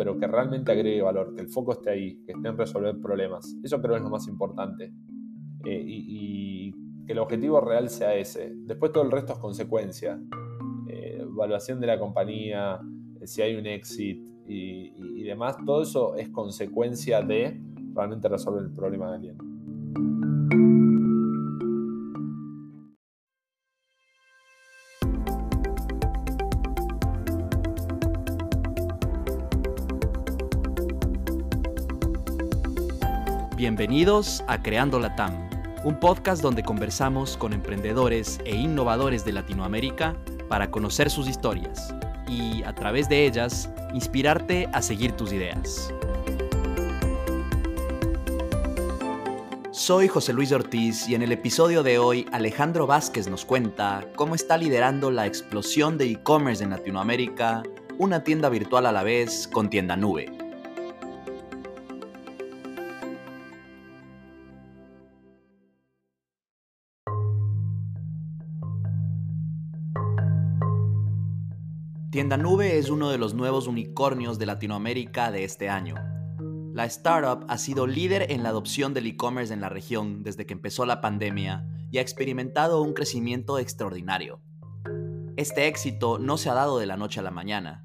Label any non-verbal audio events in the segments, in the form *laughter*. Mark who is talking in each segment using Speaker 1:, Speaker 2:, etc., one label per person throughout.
Speaker 1: pero que realmente agregue valor, que el foco esté ahí, que esté en resolver problemas. Eso creo es lo más importante. Eh, y, que el objetivo real sea ese. Después todo el resto es consecuencia. Eh, de la compañía, eh, si hay un exit y, y demás, todo eso es consecuencia de realmente resolver el problema de alguien.
Speaker 2: Bienvenidos a Creando la TAM, un podcast donde conversamos con emprendedores e innovadores de Latinoamérica para conocer sus historias y, a través de ellas, inspirarte a seguir tus ideas. Soy José Luis Ortiz y en el episodio de hoy Alejandro Vázquez nos cuenta cómo está liderando la explosión de e-commerce en Latinoamérica, una tienda virtual a la vez con tienda nube. Tienda Nube es uno de los nuevos unicornios de Latinoamérica de este año. La startup ha sido líder en la adopción del e-commerce en la región desde que empezó la pandemia y ha experimentado un crecimiento extraordinario. Este éxito no se ha dado de la noche a la mañana.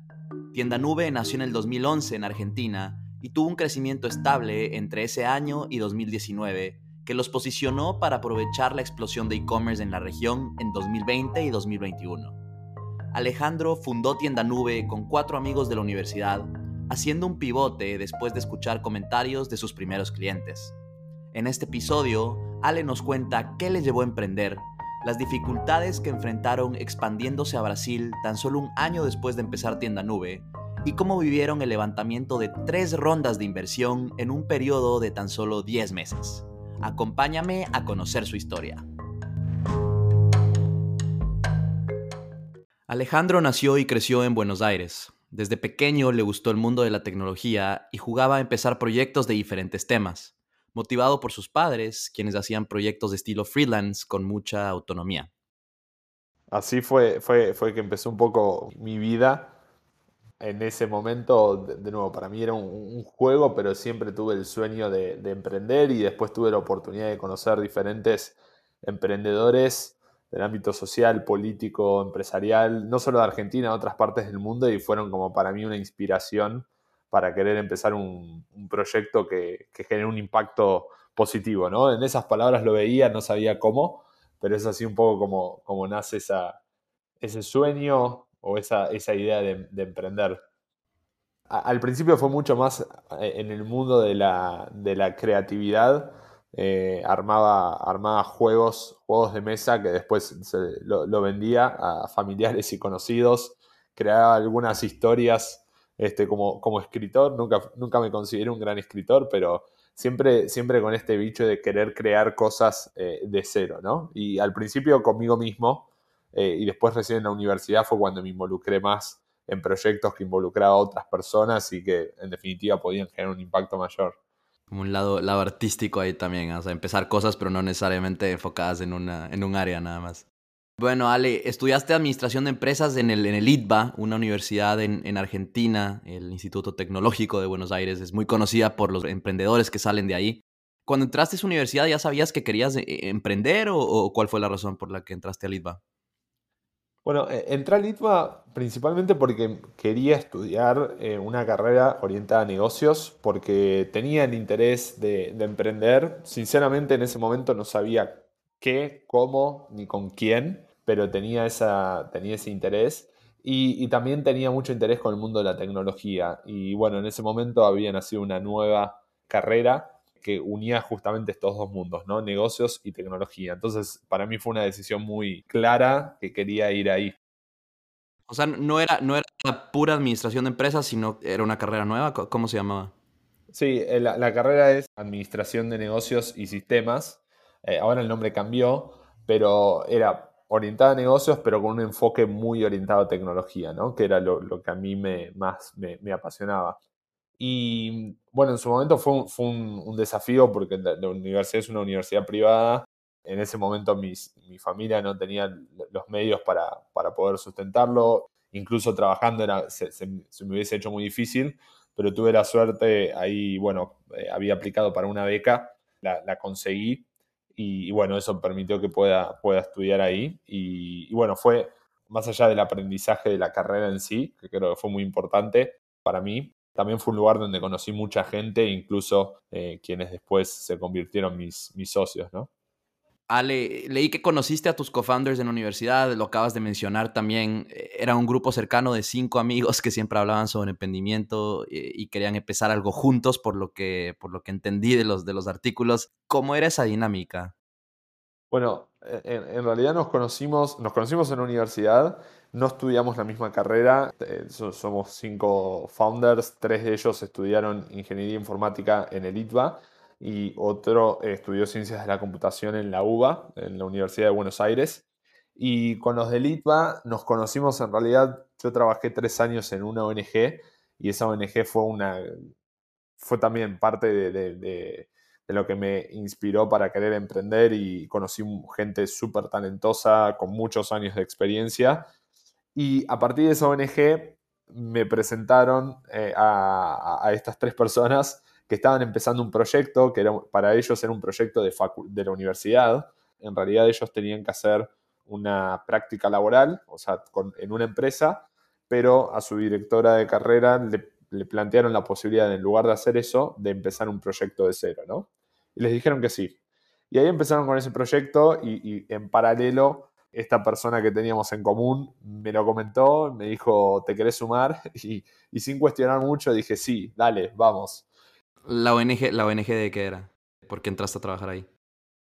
Speaker 2: Tienda Nube nació en el 2011 en Argentina y tuvo un crecimiento estable entre ese año y 2019 que los posicionó para aprovechar la explosión de e-commerce en la región en 2020 y 2021. Alejandro fundó Tienda Nube con cuatro amigos de la universidad, haciendo un pivote después de escuchar comentarios de sus primeros clientes. En este episodio, Ale nos cuenta qué le llevó a emprender, las dificultades que enfrentaron expandiéndose a Brasil tan solo un año después de empezar Tienda Nube, y cómo vivieron el levantamiento de tres rondas de inversión en un periodo de tan solo 10 meses. Acompáñame a conocer su historia. Alejandro nació y creció en Buenos Aires. Desde pequeño le gustó el mundo de la tecnología y jugaba a empezar proyectos de diferentes temas, motivado por sus padres, quienes hacían proyectos de estilo freelance con mucha autonomía.
Speaker 1: Así fue, fue, fue que empezó un poco mi vida. En ese momento, de, nuevo, para mí era un, juego, pero siempre tuve el sueño de, de emprender y después tuve la oportunidad de conocer diferentes emprendedores del ámbito social, político, empresarial, no solo de Argentina, de otras partes del mundo, y fueron como para mí una inspiración para querer empezar un, proyecto que, que, genere un impacto positivo, ¿no? En esas palabras lo veía, no sabía cómo, pero es así un poco como, como nace esa, ese sueño o esa, esa idea de, emprender. al principio fue mucho más eh, en el mundo de la, de la creatividad, eh, armaba, armaba juegos, juegos de mesa que después lo, vendía a familiares y conocidos, creaba algunas historias este, como, como escritor, nunca, nunca me consideré un gran escritor, pero siempre, siempre con este bicho de querer crear cosas eh, de cero, ¿no? Y al principio conmigo mismo, eh, y después recién en la universidad fue cuando me involucré más en proyectos que involucraba a otras personas y que en definitiva podían generar un impacto mayor
Speaker 2: como un lado, lado artístico ahí también, o sea, empezar cosas pero no necesariamente enfocadas en, una, en un área nada más. Bueno, Ale, estudiaste Administración de Empresas en el, en el ITBA, una universidad en, en, Argentina, el Instituto Tecnológico de Buenos Aires, es muy conocida por los emprendedores que salen de ahí. Cuando entraste a esa universidad, ¿ya sabías que querías eh, emprender o, o cuál fue la razón por la que entraste al ITBA?
Speaker 1: Bueno, eh, entré a Litva principalmente porque quería estudiar eh, una carrera orientada a negocios, porque tenía el interés de, emprender. Sinceramente en ese momento no sabía qué, cómo ni con quién, pero tenía, esa, tenía ese interés. Y, también tenía mucho interés con el mundo de la tecnología. Y bueno, en ese momento había nacido una nueva carrera que unía justamente estos dos mundos, ¿no? Negocios y tecnología. Entonces, para mí fue una decisión muy clara que quería ir ahí.
Speaker 2: O sea, no era, no era pura administración de empresas, sino era una carrera nueva. ¿Cómo se llamaba?
Speaker 1: Sí, eh, la, carrera es Administración de Negocios y Sistemas. Eh, ahora el nombre cambió, pero era orientada a negocios, pero con un enfoque muy orientado a tecnología, ¿no? Que era lo, que a mí me, más me, me apasionaba. Y bueno, en su momento fue un, fue un, desafío porque la, universidad es una universidad privada En ese momento mi familia no tenía los medios para, poder sustentarlo. Incluso trabajando era, se, me hubiese hecho muy difícil, pero tuve la suerte ahí, bueno, eh, había aplicado para una beca, la, conseguí y, bueno, eso permitió que pueda, pueda estudiar ahí. Y, y, bueno, fue más allá del aprendizaje de la carrera en sí, que creo que fue muy importante para mí, también fue un lugar donde conocí mucha gente, incluso eh, quienes después se convirtieron mis, mis socios, ¿no?
Speaker 2: Ale, leí que conociste a tus co-founders en la universidad, lo acabas de mencionar también. Eh, era un grupo cercano de cinco amigos que siempre hablaban sobre emprendimiento eh, y, querían empezar algo juntos, por lo que, por lo que entendí de los, de los artículos. ¿Cómo era esa dinámica?
Speaker 1: Bueno, en, realidad nos conocimos, nos conocimos en la universidad, no estudiamos la misma carrera, eh, somos cinco founders, tres de ellos estudiaron ingeniería informática en el ITBA y otro estudió ciencias de la computación en la UBA, en la Universidad de Buenos Aires. Y con los del ITBA nos conocimos en realidad, yo trabajé tres años en una ONG y esa ONG fue una, fue también parte de lo que me inspiró para querer emprender y conocí gente súper talentosa con muchos años de experiencia. Y a partir de esa ONG me presentaron eh, a, estas tres personas que estaban empezando un proyecto, que era, para ellos era un proyecto de, de la universidad. En realidad ellos tenían que hacer una práctica laboral, o sea, en una empresa, pero a su directora de carrera le le plantearon la posibilidad, en lugar de hacer eso, de empezar un proyecto de cero, ¿no? Y les dijeron que sí. Y ahí empezaron con ese proyecto y, en paralelo esta persona que teníamos en común me lo comentó, me dijo, ¿te querés sumar? *laughs* Y, sin cuestionar mucho dije, sí, dale, vamos.
Speaker 2: ¿La ONG, la ONG de qué era? ¿Por qué entraste a trabajar ahí?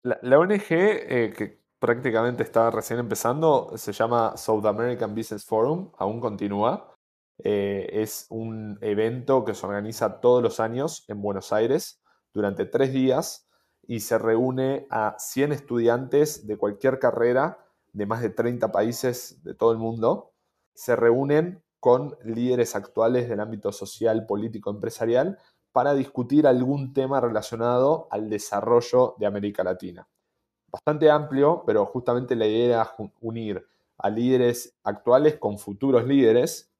Speaker 1: La, ONG, eh, que prácticamente estaba recién empezando, se llama South American Business Forum, aún continúa. Eh, es un evento que se organiza todos los años en Buenos Aires durante tres días y se reúne a 100 estudiantes de cualquier carrera de más de 30 países de todo el mundo. Se reúnen con líderes actuales del ámbito social, político, empresarial para discutir algún tema relacionado al desarrollo de América Latina. Bastante amplio, pero justamente la idea era unir a líderes actuales con futuros líderes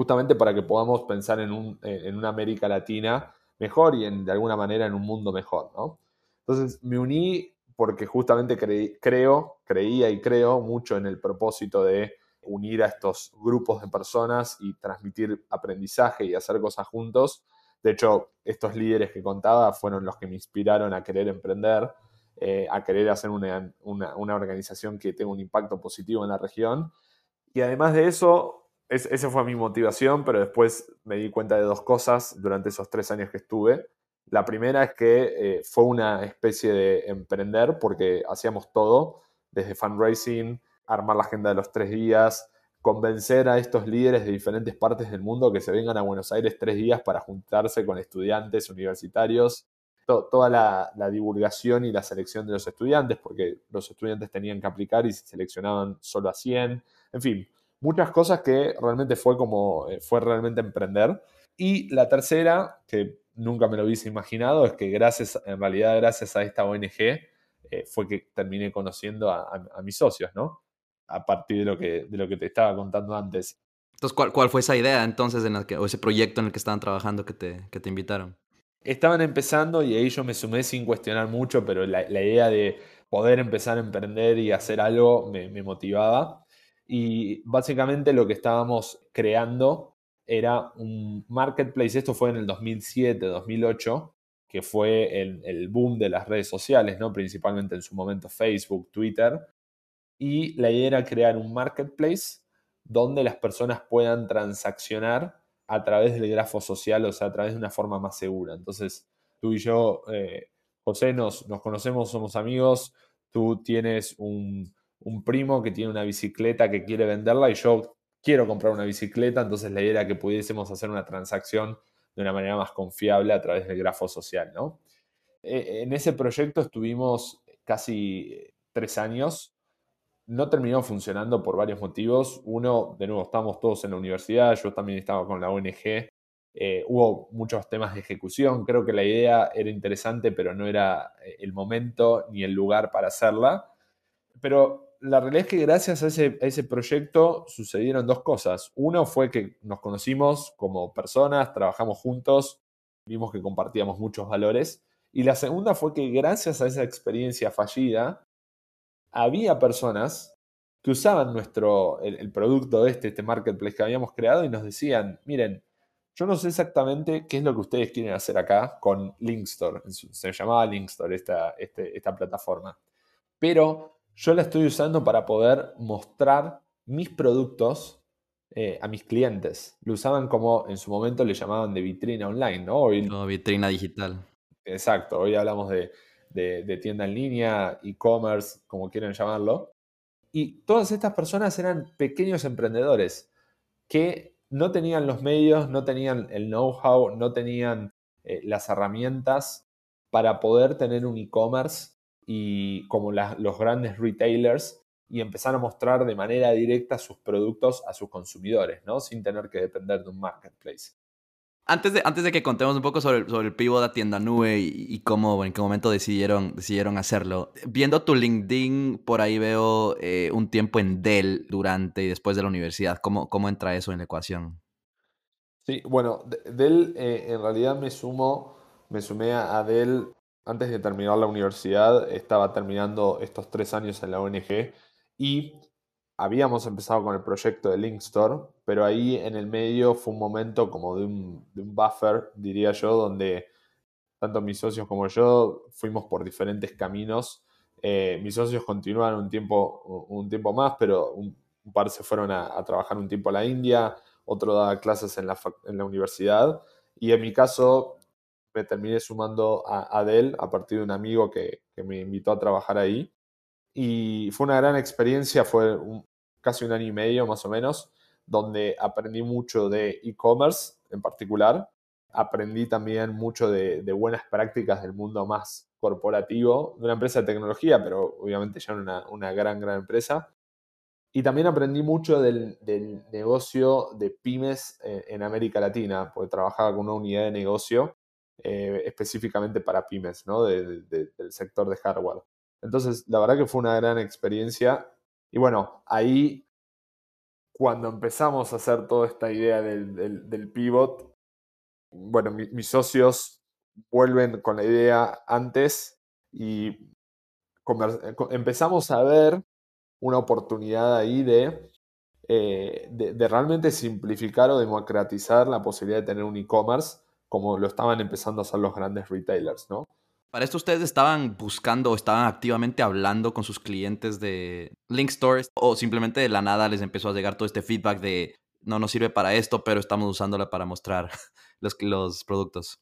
Speaker 1: justamente para que podamos pensar en, un, en una América Latina mejor y en, de alguna manera en un mundo mejor, ¿no? Entonces me uní porque justamente creo, creía y creo mucho en el propósito de unir a estos grupos de personas y transmitir aprendizaje y hacer cosas juntos. De hecho, estos líderes que contaba fueron los que me inspiraron a querer emprender, eh, a querer hacer una, una organización que tenga un impacto positivo en la región. Y además de eso, esa fue mi motivación, pero después me di cuenta de dos cosas durante esos tres años que estuve. La primera es que eh, fue una especie de emprender porque hacíamos todo, desde fundraising, armar la agenda de los tres días, convencer a estos líderes de diferentes partes del mundo que se vengan a Buenos Aires tres días para juntarse con estudiantes universitarios, toda la, la, divulgación y la selección de los estudiantes, porque los estudiantes tenían que aplicar y se seleccionaban solo a 100, en fin, muchas cosas que realmente fue como, eh, fue realmente emprender. Y la tercera, que nunca me lo hubiese imaginado, es que gracias, en realidad gracias a esta ONG, eh, fue que terminé conociendo a, mis socios, ¿no? A partir de lo que, de lo que te estaba contando antes.
Speaker 2: Entonces, ¿cuál, cuál fue esa idea entonces en que, o ese proyecto en el que estaban trabajando que te, que te invitaron?
Speaker 1: Estaban empezando y ahí yo me sumé sin cuestionar mucho, pero la, la idea de poder empezar a emprender y hacer algo me, me motivaba. Y básicamente lo que estábamos creando era un marketplace, esto fue en el 2007, 2008, que fue el, el, boom de las redes sociales, ¿no? principalmente en su momento Facebook, Twitter. Y la idea era crear un marketplace donde las personas puedan transaccionar a través del grafo social, o sea, a través de una forma más segura. Entonces, tú y yo, eh, José, nos, nos conocemos, somos amigos, tú tienes un, un primo que tiene una bicicleta que quiere venderla y yo quiero comprar una bicicleta, entonces la idea era que pudiésemos hacer una transacción de una manera más confiable a través del grafo social, ¿no? E, en ese proyecto estuvimos casi tres años. No terminó funcionando por varios motivos. Uno, de nuevo, estábamos todos en la universidad, yo también estaba con la ONG eh, hubo muchos temas de ejecución, creo que la idea era interesante, pero no era eh, el momento ni el lugar para hacerla. Pero la realidad es que gracias a ese, proyecto sucedieron dos cosas. Uno fue que nos conocimos como personas, trabajamos juntos, vimos que compartíamos muchos valores. Y la segunda fue que gracias a esa experiencia fallida, había personas que usaban nuestro, el, producto este, este marketplace que habíamos creado y nos decían, miren, yo no sé exactamente qué es lo que ustedes quieren hacer acá con Linkstore. Se llamaba Linkstore esta, este, esta plataforma. Pero yo la estoy usando para poder mostrar mis productos eh, a mis clientes. Lo usaban como en su momento le llamaban de vitrina online, ¿no?
Speaker 2: Hoy, vitrina digital.
Speaker 1: Exacto, hoy hablamos de, de tienda en línea, e-commerce, como quieran llamarlo. Y todas estas personas eran pequeños emprendedores que no tenían los medios, no tenían el know-how, no tenían eh, las herramientas para poder tener un e-commerce y como los grandes retailers y empezar a mostrar de manera directa sus productos a sus consumidores, ¿no? Sin tener que depender de un marketplace.
Speaker 2: Antes de, antes de que contemos un poco sobre, sobre el pivot a tienda nube y, cómo, en qué momento decidieron, decidieron hacerlo, viendo tu LinkedIn, por ahí veo eh, un tiempo en Dell durante y después de la universidad. ¿Cómo, cómo entra eso en la ecuación?
Speaker 1: Sí, bueno, Dell eh, en realidad me sumo, me sumé a Dell antes de terminar la universidad, estaba terminando estos tres años en la ONG y habíamos empezado con el proyecto de Linkstore, pero ahí en el medio fue un momento como de un, buffer, diría yo, donde tanto mis socios como yo fuimos por diferentes caminos. Eh, mis socios continuaron un tiempo, un tiempo más, pero un, par se fueron a, trabajar un tiempo a la India, otro daba clases en la, en la universidad, y en mi caso me terminé sumando a, a Dell a partir de un amigo que, que, me invitó a trabajar ahí. Y fue una gran experiencia, fue un, casi un año y medio más o menos, donde aprendí mucho de e-commerce en particular. Aprendí también mucho de, buenas prácticas del mundo más corporativo, de una empresa de tecnología, pero obviamente ya era una, gran, gran empresa. Y también aprendí mucho del, negocio de pymes en, América Latina, porque trabajaba con una unidad de negocio eh, específicamente para pymes, ¿no? del sector de hardware. Entonces, la verdad que fue una gran experiencia y bueno, ahí cuando empezamos a hacer toda esta idea del, pivot, bueno, mis socios vuelven con la idea antes y empezamos a ver una oportunidad ahí eh, de, de, realmente simplificar o democratizar la posibilidad de tener un e-commerce como lo estaban empezando a hacer los grandes retailers, ¿no?
Speaker 2: Para esto ustedes estaban buscando o estaban activamente hablando con sus clientes de Link Stores o simplemente de la nada les empezó a llegar todo este feedback de no nos sirve para esto, pero estamos usándola para mostrar *laughs* los, los productos.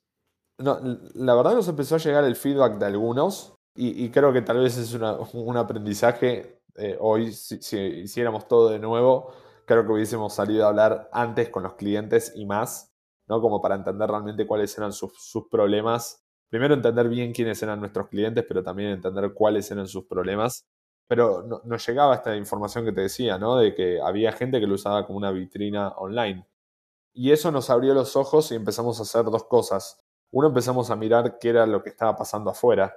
Speaker 1: No, la verdad nos empezó a llegar el feedback de algunos y, creo que tal vez es un aprendizaje. Eh, hoy, si, hiciéramos todo de nuevo, creo que hubiésemos salido a hablar antes con los clientes y más, ¿no? Como para entender realmente cuáles eran sus, problemas primero entender bien quiénes eran nuestros clientes, pero también entender cuáles eran sus problemas. Pero nos llegaba esta información que te decía, ¿no? De que había gente que lo usaba como una vitrina online. Y eso nos abrió los ojos y empezamos a hacer dos cosas. Uno, empezamos a mirar qué era lo que estaba pasando afuera,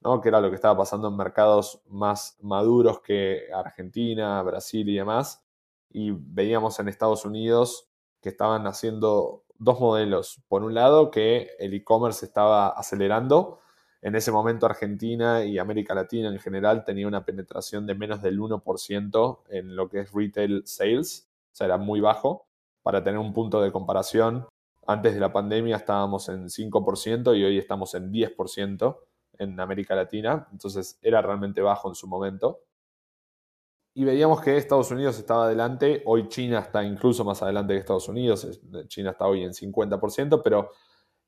Speaker 1: ¿no? Qué era lo que estaba pasando en mercados más maduros que Argentina, Brasil y demás. Y veíamos en Estados Unidos que estaban haciendo dos modelos. Por un lado, que el e-commerce estaba acelerando. En ese momento Argentina y América Latina en general tenía una penetración de menos del 1% en lo que es retail sales, o sea, era muy bajo. Para tener un punto de comparación, antes de la pandemia estábamos en 5% y hoy estamos en 10% en América Latina, entonces era realmente bajo en su momento y veíamos que Estados Unidos estaba adelante, hoy China está incluso más adelante que Estados Unidos, China está hoy en 50%, pero...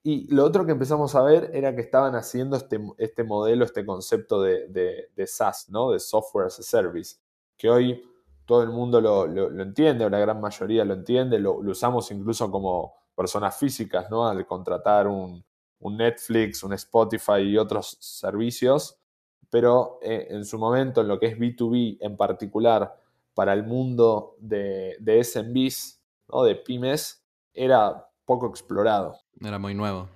Speaker 1: Y lo otro que empezamos a ver era que estaban haciendo este, este modelo, este concepto de, de, SaaS, ¿no? de Software as a Service, que hoy todo el mundo lo, entiende, o la gran mayoría lo entiende, lo, usamos incluso como personas físicas, ¿no? Al contratar un, un Netflix, un Spotify y otros servicios, pero eh, en su momento en lo que es B2B en particular para el mundo de, de SMBs, ¿no? de pymes, era poco explorado.
Speaker 2: Era muy nuevo.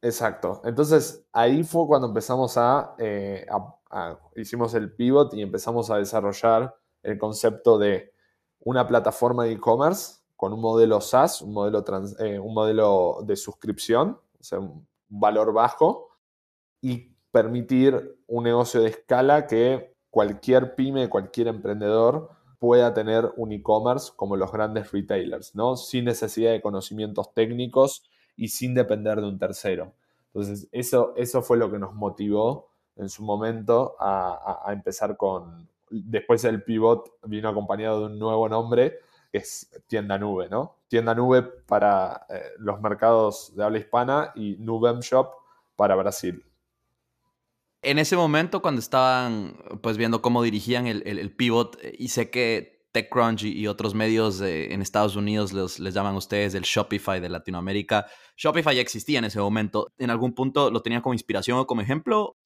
Speaker 1: Exacto. Entonces ahí fue cuando empezamos eh, a, hicimos el pivot y empezamos a desarrollar el concepto de una plataforma de e-commerce con un modelo SaaS, un modelo, eh, un modelo de suscripción, o sea, un valor bajo, y permitir un negocio de escala que cualquier pyme, cualquier emprendedor pueda tener un e-commerce como los grandes retailers, ¿no? Sin necesidad de conocimientos técnicos y sin depender de un tercero. Entonces, eso, eso fue lo que nos motivó en su momento a, empezar con... Después el pivot vino acompañado de un nuevo nombre, que es Tienda Nube, ¿no? Tienda Nube para eh, los mercados de habla hispana y Nubem Shop para Brasil.
Speaker 2: En ese momento, cuando estaban pues viendo cómo dirigían el, pivot, eh, y sé que TechCrunch y, otros medios en Estados Unidos les llaman a ustedes el Shopify de Latinoamérica. Shopify ya existía en ese momento. ¿En algún punto lo tenían como inspiración o como ejemplo?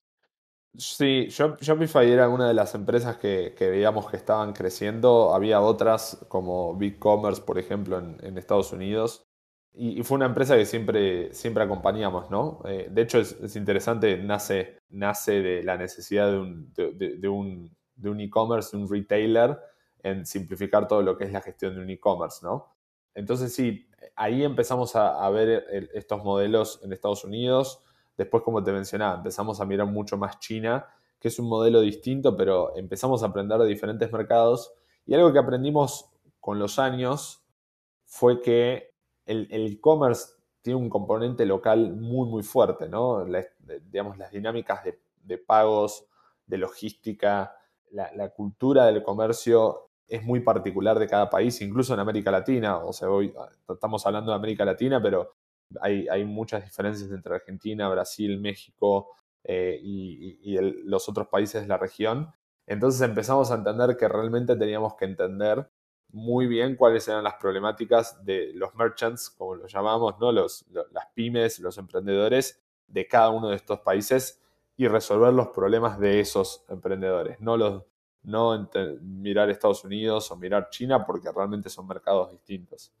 Speaker 1: Sí, Shopify era una de las empresas que, veíamos que estaban creciendo. Había otras como BigCommerce, por ejemplo, en Estados Unidos. Y, fue una empresa que siempre, siempre acompañamos, ¿no? Eh, de hecho, es, interesante, nace, nace de la necesidad de un, de, un, de un e-commerce, de un retailer, en simplificar todo lo que es la gestión de un e-commerce, ¿no? Entonces, sí, ahí empezamos a, ver estos modelos en Estados Unidos. Después, como te mencionaba, empezamos a mirar mucho más China, que es un modelo distinto, pero empezamos a aprender de diferentes mercados. Y algo que aprendimos con los años fue que el e-commerce tiene un componente local muy, muy fuerte, ¿no? digamos, las dinámicas de, pagos, de logística, la, cultura del comercio es muy particular de cada país, incluso en América Latina. O sea, ah, estamos hablando de América Latina, pero hay, muchas diferencias entre Argentina, Brasil, México eh, y, los otros países de la región. Entonces empezamos a entender que realmente teníamos que entender muy bien cuáles eran las problemáticas de los merchants, como los llamamos, ¿no? Los, las pymes, los emprendedores de cada uno de estos países y resolver los problemas de esos emprendedores, no, los, no mirar Estados Unidos o mirar China porque realmente son mercados distintos.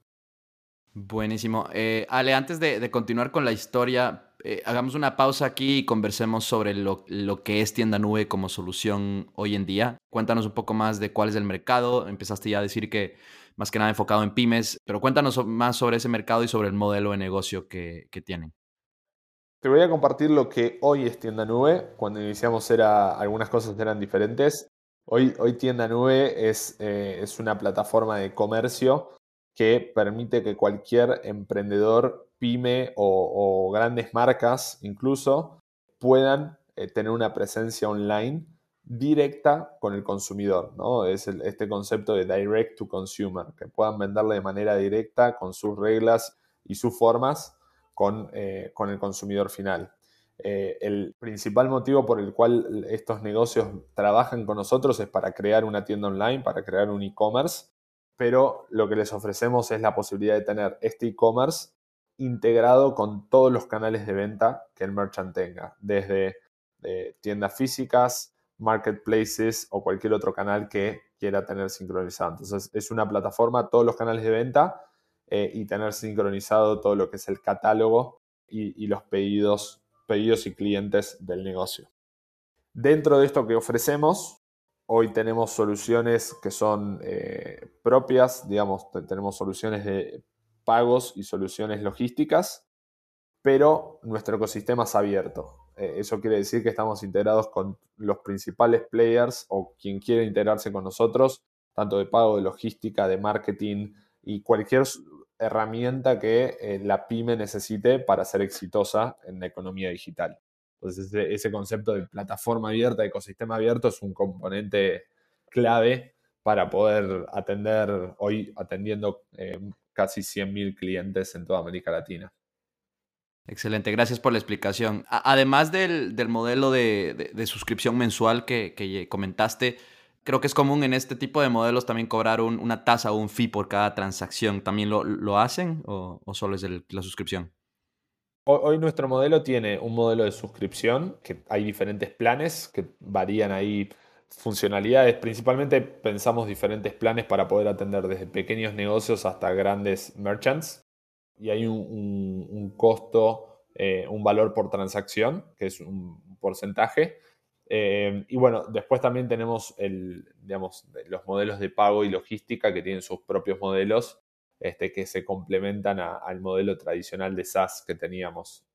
Speaker 2: Buenísimo. Eh, Ale, antes de, continuar con la historia, eh, hagamos una pausa aquí y conversemos sobre lo, que es Tienda Nube como solución hoy en día. Cuéntanos un poco más de cuál es el mercado. Empezaste ya a decir que más que nada enfocado en pymes, pero cuéntanos más sobre ese mercado y sobre el modelo de negocio que, tienen.
Speaker 1: Te voy a compartir lo que hoy es Tienda Nube. Cuando iniciamos era, algunas cosas eran diferentes. Hoy, hoy Tienda Nube es, eh, es una plataforma de comercio que permite que cualquier emprendedor, pyme o, grandes marcas incluso puedan eh, tener una presencia online directa con el consumidor, ¿no? Es este concepto de direct to consumer, que puedan venderle de manera directa con sus reglas y sus formas con, eh, el consumidor final. Eh, el principal motivo por el cual estos negocios trabajan con nosotros es para crear una tienda online, para crear un e-commerce pero lo que les ofrecemos es la posibilidad de tener este e-commerce integrado con todos los canales de venta que el merchant tenga, desde eh, tiendas físicas, marketplaces o cualquier otro canal que quiera tener sincronizado. Entonces es una plataforma, todos los canales de venta eh, y tener sincronizado todo lo que es el catálogo y, los pedidos, pedidos y clientes del negocio. Dentro de esto que ofrecemos, Hoy tenemos soluciones que son eh, propias, digamos, tenemos soluciones de pagos y soluciones logísticas, pero nuestro ecosistema es abierto. Eh, eso quiere decir que estamos integrados con los principales players o quien quiere integrarse con nosotros, tanto de pago, de logística, de marketing y cualquier herramienta que eh, la pyme necesite para ser exitosa en la economía digital. Entonces, ese, concepto de plataforma abierta, ecosistema abierto, es un componente clave para poder atender, hoy atendiendo eh, casi 100.000 clientes en toda América Latina.
Speaker 2: Excelente, gracias por la explicación. además del, modelo de, suscripción mensual que, comentaste, creo que es común en este tipo de modelos también cobrar una tasa o un fee por cada transacción. ¿También lo, hacen o, solo es la suscripción?
Speaker 1: Hoy nuestro modelo tiene un modelo de suscripción, que hay diferentes planes que varían ahí funcionalidades. Principalmente pensamos diferentes planes para poder atender desde pequeños negocios hasta grandes merchants. y hay un, costo, eh, un valor por transacción, que es un porcentaje. Eh, y bueno, después también tenemos el, digamos, los modelos de pago y logística que tienen sus propios modelos este, que se complementan al modelo tradicional de SaaS que teníamos.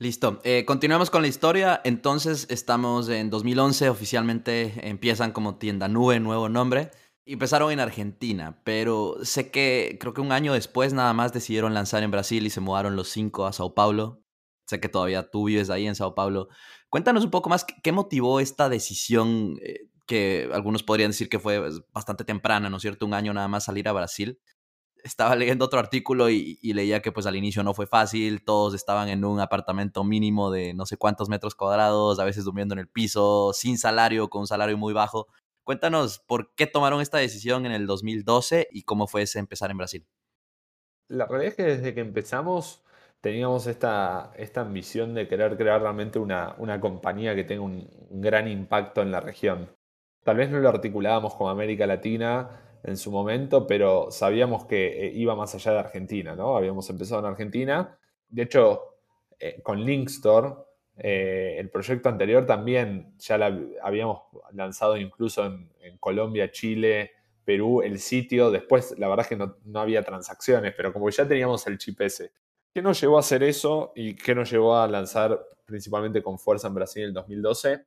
Speaker 2: Listo, eh, continuamos con la historia. Entonces estamos en 2011, oficialmente empiezan como tienda nube, nuevo nombre. Empezaron en Argentina, pero sé que creo que un año después nada más decidieron lanzar en Brasil y se mudaron los cinco a Sao Paulo. Sé que todavía tú vives ahí en Sao Paulo. Cuéntanos un poco más qué motivó esta decisión, eh, que algunos podrían decir que fue pues, bastante temprana, ¿no es cierto? Un año nada más salir a Brasil. Estaba leyendo otro artículo y, leía que pues al inicio no fue fácil, todos estaban en un apartamento mínimo de no sé cuántos metros cuadrados, a veces durmiendo en el piso, sin salario, con un salario muy bajo. Cuéntanos por qué tomaron esta decisión en el 2012 y cómo fue ese empezar en Brasil.
Speaker 1: La realidad es que desde que empezamos teníamos esta, esta ambición de querer crear realmente una, compañía que tenga un, gran impacto en la región. Tal vez no lo articulábamos con América Latina en su momento, pero sabíamos que eh, iba más allá de Argentina, ¿no? Habíamos empezado en Argentina. De hecho, eh, con Linkstore, eh, el proyecto anterior también ya habíamos lanzado incluso en, Colombia, Chile, Perú, el sitio. Después, la verdad es que no, no había transacciones, pero como ya teníamos el chip ese ¿Qué nos llevó a hacer eso y qué nos llevó a lanzar principalmente con fuerza en Brasil en el 2012?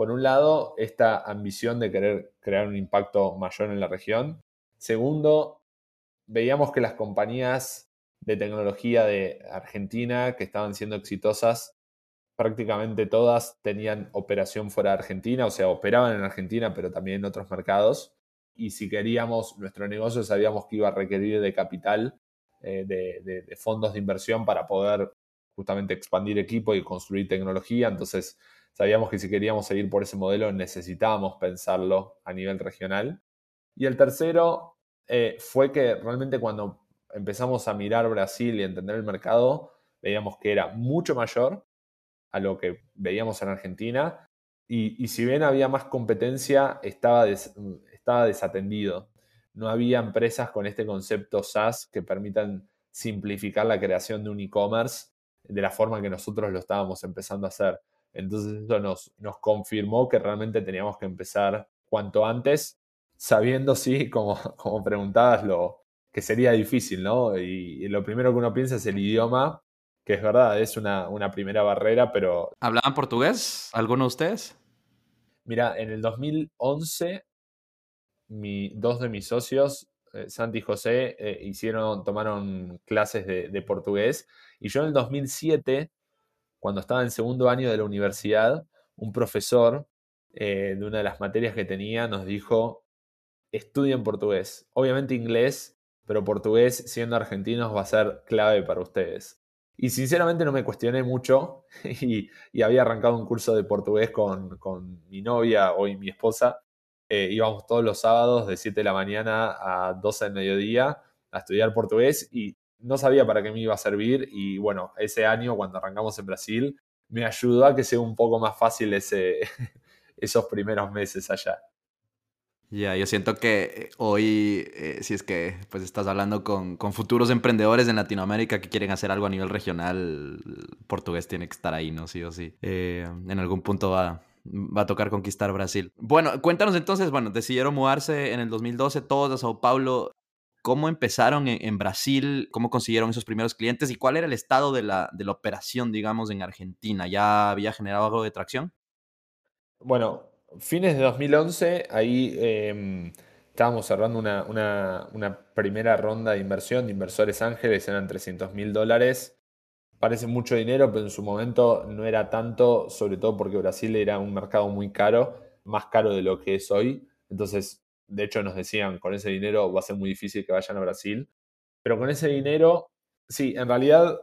Speaker 1: Por un lado, esta ambición de querer crear un impacto mayor en la región. Segundo, veíamos que las compañías de tecnología de Argentina que estaban siendo exitosas, prácticamente todas tenían operación fuera de Argentina, o sea, operaban en Argentina, pero también en otros mercados. Y si queríamos nuestro negocio, sabíamos que iba a requerir de capital eh, de, fondos de inversión para poder justamente expandir equipo y construir tecnología. Entonces, sabíamos que si queríamos seguir por ese modelo necesitábamos pensarlo a nivel regional. Y el tercero eh, fue que realmente cuando empezamos a mirar Brasil y entender el mercado, veíamos que era mucho mayor a lo que veíamos en Argentina. Y, si bien había más competencia, estaba, estaba desatendido no había empresas con este concepto SaaS que permitan simplificar la creación de un e-commerce de la forma que nosotros lo estábamos empezando a hacer. Entonces eso nos, nos confirmó que realmente teníamos que empezar cuanto antes, sabiendo, sí, como, *laughs* como preguntabas, lo, que sería difícil, ¿no? Y, lo primero que uno piensa es el idioma, que es verdad, es una, una primera barrera, pero...
Speaker 2: ¿Hablaban portugués alguno de ustedes?
Speaker 1: Mira, en el 2011 dos de mis socios, eh, Santi y José, eh, hicieron, tomaron clases de, portugués. Y yo en el 2007, cuando estaba en segundo año de la universidad, un profesor eh, de una de las materias que tenía nos dijo, estudien portugués. Obviamente inglés, pero portugués, siendo argentinos, va a ser clave para ustedes. Y sinceramente no me cuestioné mucho *laughs* y, había arrancado un curso de portugués con, con mi novia, hoy mi esposa, eh, íbamos todos los sábados de 7 de la mañana a 12 del mediodía a estudiar portugués y no sabía para qué me iba a servir y bueno, ese año cuando arrancamos en Brasil me ayudó a que sea un poco más fácil ese, *laughs* esos primeros meses allá.
Speaker 2: Ya, yo siento que eh, hoy, eh, si es que pues estás hablando con, con, futuros emprendedores en Latinoamérica que quieren hacer algo a nivel regional, portugués tiene que estar ahí, ¿no? Sí o sí. en algún punto va, va a tocar conquistar Brasil. Bueno, cuéntanos entonces, bueno, decidieron mudarse en el 2012 todos a Sao Paulo. ¿Cómo empezaron en, Brasil? ¿Cómo consiguieron esos primeros clientes? ¿Y cuál era el estado de la, operación, digamos, en Argentina? ¿Ya había generado algo de tracción?
Speaker 1: Bueno, fines de 2011, ahí em, estábamos cerrando una, una, primera ronda de inversión de inversores ángeles, eran 300 mil dólares parece mucho dinero, pero en su momento no era tanto, sobre todo porque Brasil era un mercado muy caro, más caro de lo que es hoy. Entonces, de hecho, nos decían, con ese dinero va a ser muy difícil que vayan a Brasil. Pero con ese dinero, sí, en realidad,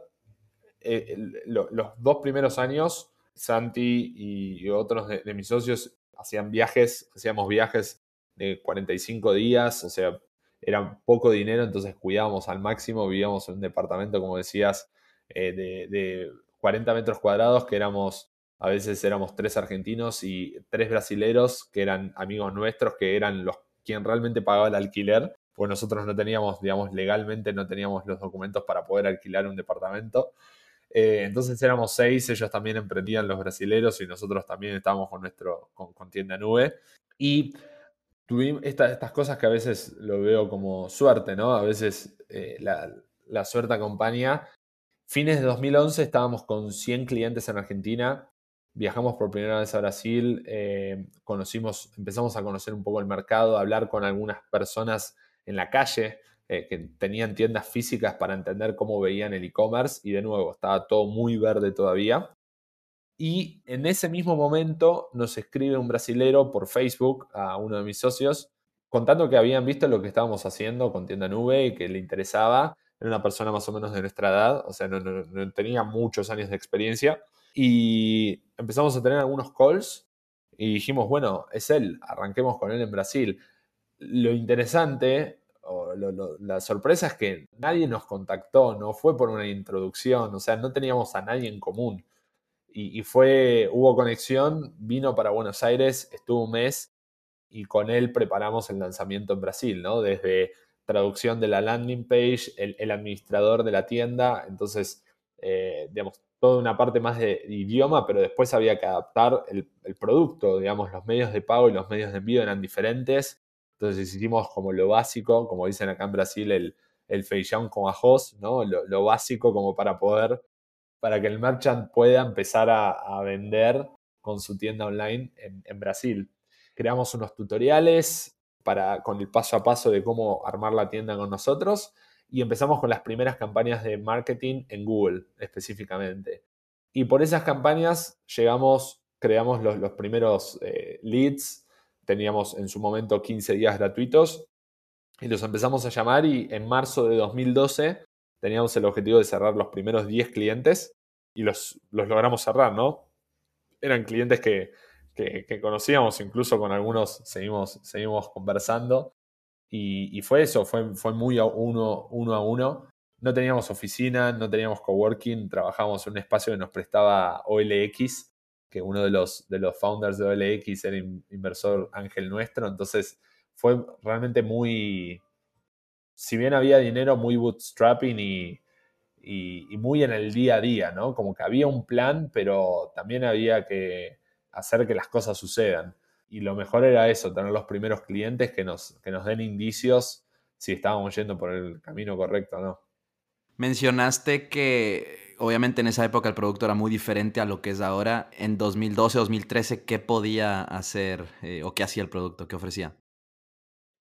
Speaker 1: eh, los dos primeros años, Santi y, otros de, mis socios hacían viajes, hacíamos viajes de 45 días, o sea, era poco dinero, entonces cuidábamos al máximo, vivíamos en un departamento, como decías, eh, de, 40 metros cuadrados, que éramos, a veces éramos tres argentinos y tres brasileros, que eran amigos nuestros, que eran los quien realmente pagaba el alquiler, pues nosotros no teníamos, digamos, legalmente no teníamos los documentos para poder alquilar un departamento. Eh, entonces éramos seis, ellos también emprendían los brasileros y nosotros también estábamos con nuestro con, tienda nube. Y tuvimos estas cosas que a veces lo veo como suerte, ¿no? A veces eh, la, la, suerte acompaña. Fines de 2011 estábamos con 100 clientes en Argentina, viajamos por primera vez a Brasil, eh, conocimos, empezamos a conocer un poco el mercado, a hablar con algunas personas en la calle, eh, que tenían tiendas físicas para entender cómo veían el e-commerce y de nuevo estaba todo muy verde todavía. Y en ese mismo momento nos escribe un brasilero por Facebook a uno de mis socios contando que habían visto lo que estábamos haciendo con tienda nube y que le interesaba. Era una persona más o menos de nuestra edad, o sea, no, tenía muchos años de experiencia. Y empezamos a tener algunos calls y dijimos, bueno, es él, arranquemos con él en Brasil. Lo interesante la sorpresa es que nadie nos contactó, no fue por una introducción, o sea, no teníamos a nadie en común. Y, fue, hubo conexión, vino para Buenos Aires, estuvo un mes y con él preparamos el lanzamiento en Brasil, ¿no? Desde traducción de la landing page, el, administrador de la tienda, entonces, eh, digamos, toda una parte más de, idioma, pero después había que adaptar el, producto, digamos, los medios de pago y los medios de envío eran diferentes. Entonces hicimos como lo básico, como dicen acá en Brasil, el, el feijão con ajos, ¿no? Lo, básico como para poder, para que el merchant pueda empezar a, vender con su tienda online en, Brasil. Creamos unos tutoriales para, con el paso a paso de cómo armar la tienda con nosotros y empezamos con las primeras campañas de marketing en Google específicamente. Y por esas campañas llegamos, creamos los, los primeros eh, leads teníamos en su momento 15 días gratuitos y los empezamos a llamar y en marzo de 2012 teníamos el objetivo de cerrar los primeros 10 clientes y los, los logramos cerrar, ¿no? Eran clientes que, conocíamos, incluso con algunos seguimos, seguimos conversando y, fue eso, fue, fue muy uno, uno a uno. No teníamos oficina, no teníamos coworking, trabajábamos en un espacio que nos prestaba OLX, que uno de los, de los founders de OLX era inversor ángel nuestro, entonces fue realmente muy, si bien había dinero, muy bootstrapping y, y, muy en el día a día, ¿no? Como que había un plan, pero también había que hacer que las cosas sucedan. Y lo mejor era eso, tener los primeros clientes que nos, que nos den indicios si estábamos yendo por el camino correcto o no.
Speaker 2: Mencionaste que obviamente en esa época el producto era muy diferente a lo que es ahora. En 2012, 2013, ¿qué podía hacer eh, o qué hacía el producto? ¿Qué ofrecía?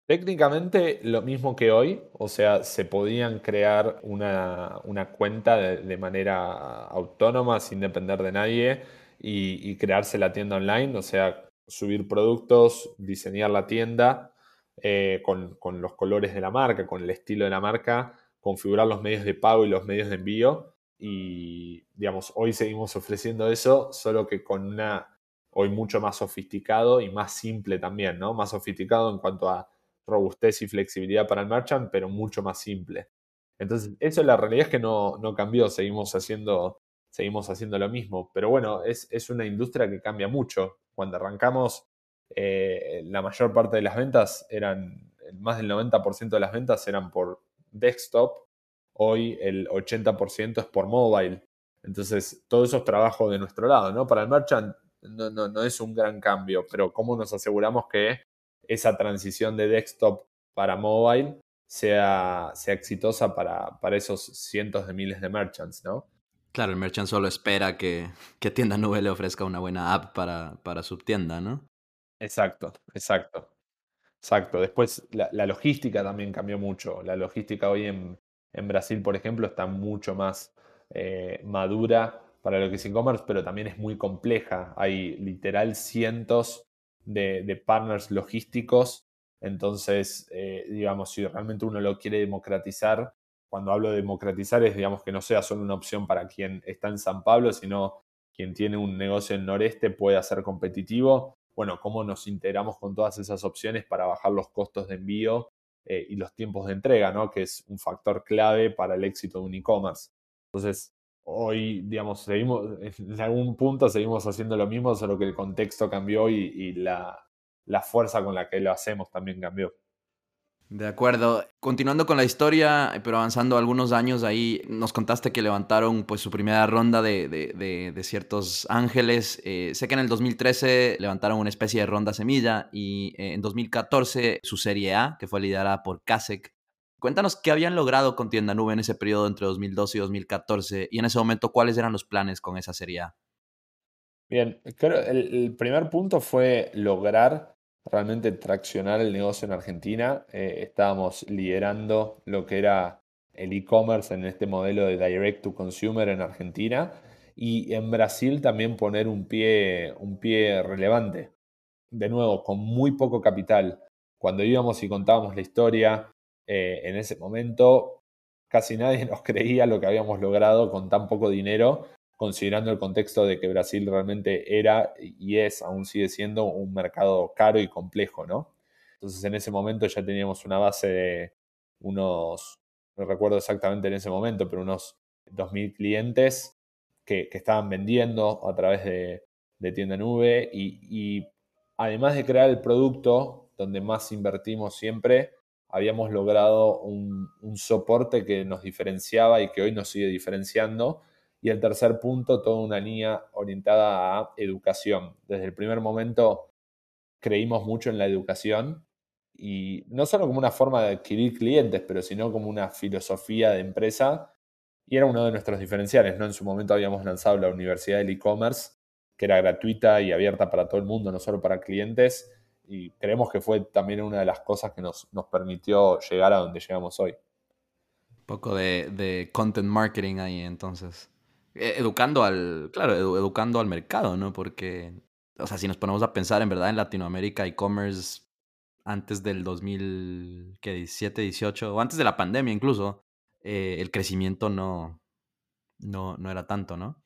Speaker 1: Técnicamente lo mismo que hoy, o sea, se podían crear una, cuenta de, manera autónoma, sin depender de nadie, y, crearse la tienda online, o sea, subir productos, diseñar la tienda eh, con, los colores de la marca, con el estilo de la marca, configurar los medios de pago y los medios de envío y, digamos, hoy seguimos ofreciendo eso, solo que con una, hoy mucho más sofisticado y más simple también, ¿no? Más sofisticado en cuanto a robustez y flexibilidad para el merchant, pero mucho más simple. Entonces, eso la realidad es que no, no cambió, seguimos haciendo, seguimos haciendo lo mismo. Pero bueno, es, es una industria que cambia mucho. Cuando arrancamos, eh, la mayor parte de las ventas eran, más del 90% de las ventas eran por desktop hoy el 80% es por mobile. Entonces, todo eso es trabajo de nuestro lado, ¿no? Para el merchant no, no, es un gran cambio, pero ¿cómo nos aseguramos que esa transición de desktop para mobile sea, sea exitosa para, para esos cientos de miles de merchants, ¿no?
Speaker 2: Claro, el merchant solo espera que, que tienda nube le ofrezca una buena app para, para su tienda, ¿no?
Speaker 1: Exacto, exacto. Exacto. Después la, la, logística también cambió mucho. La logística hoy en, en Brasil, por ejemplo, está mucho más eh, madura para lo que es e-commerce, pero también es muy compleja. Hay literal cientos de, partners logísticos. Entonces, eh, digamos, si realmente uno lo quiere democratizar, cuando hablo de democratizar es, digamos, que no sea solo una opción para quien está en San Pablo, sino quien tiene un negocio en Noreste pueda ser competitivo. Bueno, cómo nos integramos con todas esas opciones para bajar los costos de envío eh, y los tiempos de entrega, ¿no? que es un factor clave para el éxito de un e-commerce. Entonces, hoy, digamos, seguimos, *laughs* en algún punto seguimos haciendo lo mismo, solo que el contexto cambió y, la, fuerza con la que lo hacemos también cambió.
Speaker 2: De acuerdo. Continuando con la historia, pero avanzando algunos años ahí, nos contaste que levantaron pues su primera ronda de, ciertos ángeles. Eh, sé que en el 2013 levantaron una especie de ronda semilla y eh, en 2014 su serie A, que fue liderada por Kasek. Cuéntanos qué habían logrado con Tienda Nube en ese periodo entre 2012 y 2014 y en ese momento cuáles eran los planes con esa serie A.
Speaker 1: Bien, creo el, el primer punto fue lograr realmente traccionar el negocio en Argentina. Eh, estábamos liderando lo que era el e-commerce en este modelo de direct to consumer en Argentina y en Brasil también poner un pie, un pie relevante. De nuevo, con muy poco capital. Cuando íbamos y contábamos la historia, eh, en ese momento casi nadie *laughs* nos creía lo que habíamos logrado con tan poco dinero considerando el contexto de que Brasil realmente era y es, aún sigue siendo, un mercado caro y complejo, ¿no? Entonces en ese momento ya teníamos una base de unos, no recuerdo exactamente en ese momento, pero unos 2.000 clientes que, estaban vendiendo a través de, tienda nube y, además de crear el producto donde más invertimos siempre, habíamos logrado un, un soporte que nos diferenciaba y que hoy nos sigue diferenciando y el tercer punto, toda una línea orientada a educación. Desde el primer momento creímos mucho en la educación y no solo como una forma de adquirir clientes, pero sino como una filosofía de empresa y era uno de nuestros diferenciales. ¿no? En su momento habíamos lanzado la Universidad del E-Commerce, que era gratuita y abierta para todo el mundo, no solo para clientes, y creemos que fue también una de las cosas que nos, nos permitió llegar a donde llegamos hoy.
Speaker 2: Un poco de, de content marketing ahí entonces. Eh, educando al, claro, educando al mercado, ¿no? Porque, o sea, si nos ponemos a pensar en verdad en Latinoamérica, e-commerce antes del 2017, 18, o antes de la pandemia incluso, eh, el crecimiento no, no, no era tanto, ¿no?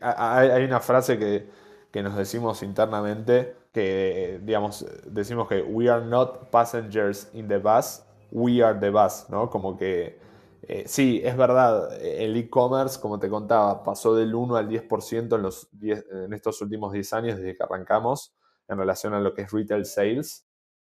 Speaker 1: Hay, una frase que, que nos decimos internamente, que, digamos, decimos que we are not passengers in the bus, we are the bus, ¿no? Como que eh, sí, es verdad, el e-commerce, como te contaba, pasó del 1 al 10% en, los en estos últimos 10 años desde que arrancamos en relación a lo que es retail sales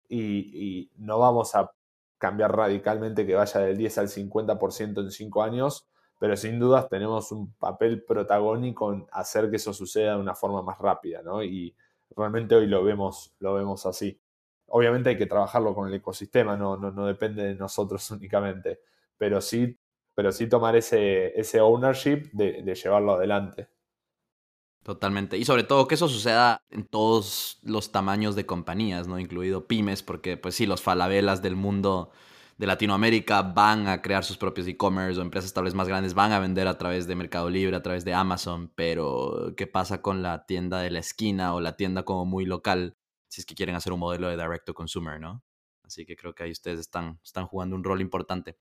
Speaker 1: y, no vamos a cambiar radicalmente que vaya del 10 al 50% en 5 años, pero sin dudas tenemos un papel protagónico en hacer que eso suceda de una forma más rápida, ¿no? Y realmente hoy lo vemos, lo vemos así. Obviamente hay que trabajarlo con el ecosistema, no, no, no depende de nosotros *laughs* únicamente pero sí, pero sí tomar ese, ese ownership de, de llevarlo adelante.
Speaker 2: Totalmente. Y sobre todo que eso suceda en todos los tamaños de compañías, ¿no? Incluido pymes, porque pues sí, los falabelas del mundo de Latinoamérica van a crear sus propios e-commerce o empresas tal vez más grandes van a vender a través de Mercado Libre, a través de Amazon, pero ¿qué pasa con la tienda de la esquina o la tienda como muy local si es que quieren hacer un modelo de direct to consumer, ¿no? Así que creo que ahí ustedes están, están jugando un rol importante.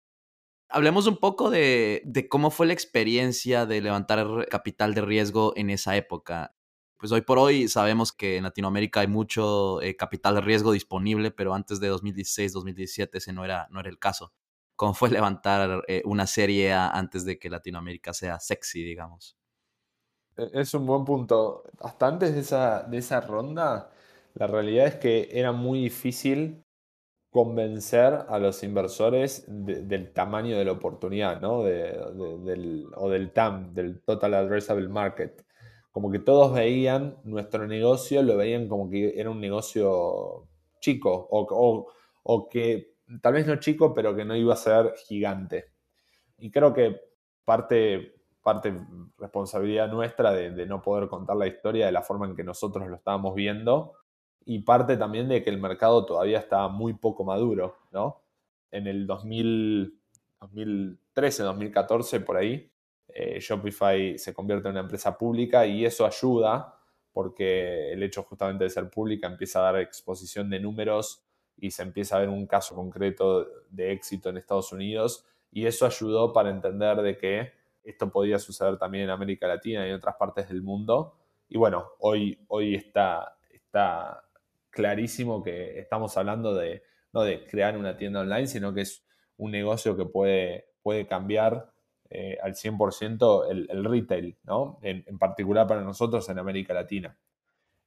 Speaker 2: Hablemos un poco de, cómo fue la experiencia de levantar capital de riesgo en esa época. Pues hoy por hoy sabemos que en Latinoamérica hay mucho eh, capital de riesgo disponible, pero antes de 2016, 2017 ese no era, no era el caso. ¿Cómo fue *laughs* levantar eh, una serie antes de que Latinoamérica sea sexy, digamos?
Speaker 1: E, es un buen punto. Hasta antes de esa, de esa ronda, la realidad es que era muy difícil convencer a los inversores del tamaño de la oportunidad, ¿no? o del TAM, del Total Addressable Market. Como que todos veían nuestro negocio, lo veían como que era un negocio chico o, o, que tal vez no chico, pero que no iba a ser gigante. Y creo que parte, parte responsabilidad nuestra de no poder contar la historia de la forma en que nosotros lo estábamos viendo y parte también de que el mercado todavía está muy poco maduro, ¿no? En el 2013, 2014, por ahí, eh, Shopify se convierte en una empresa pública y eso ayuda porque el hecho justamente de ser pública empieza a dar exposición de números y se empieza a ver un caso concreto de éxito en Estados Unidos y eso ayudó para entender de que esto podía suceder también en América Latina y en otras partes del mundo. Y bueno, hoy, hoy está, está clarísimo que estamos hablando de no de crear una tienda online, sino que es un negocio que puede, puede cambiar eh, al 100% el, el, retail, ¿no? En, particular para nosotros en América Latina.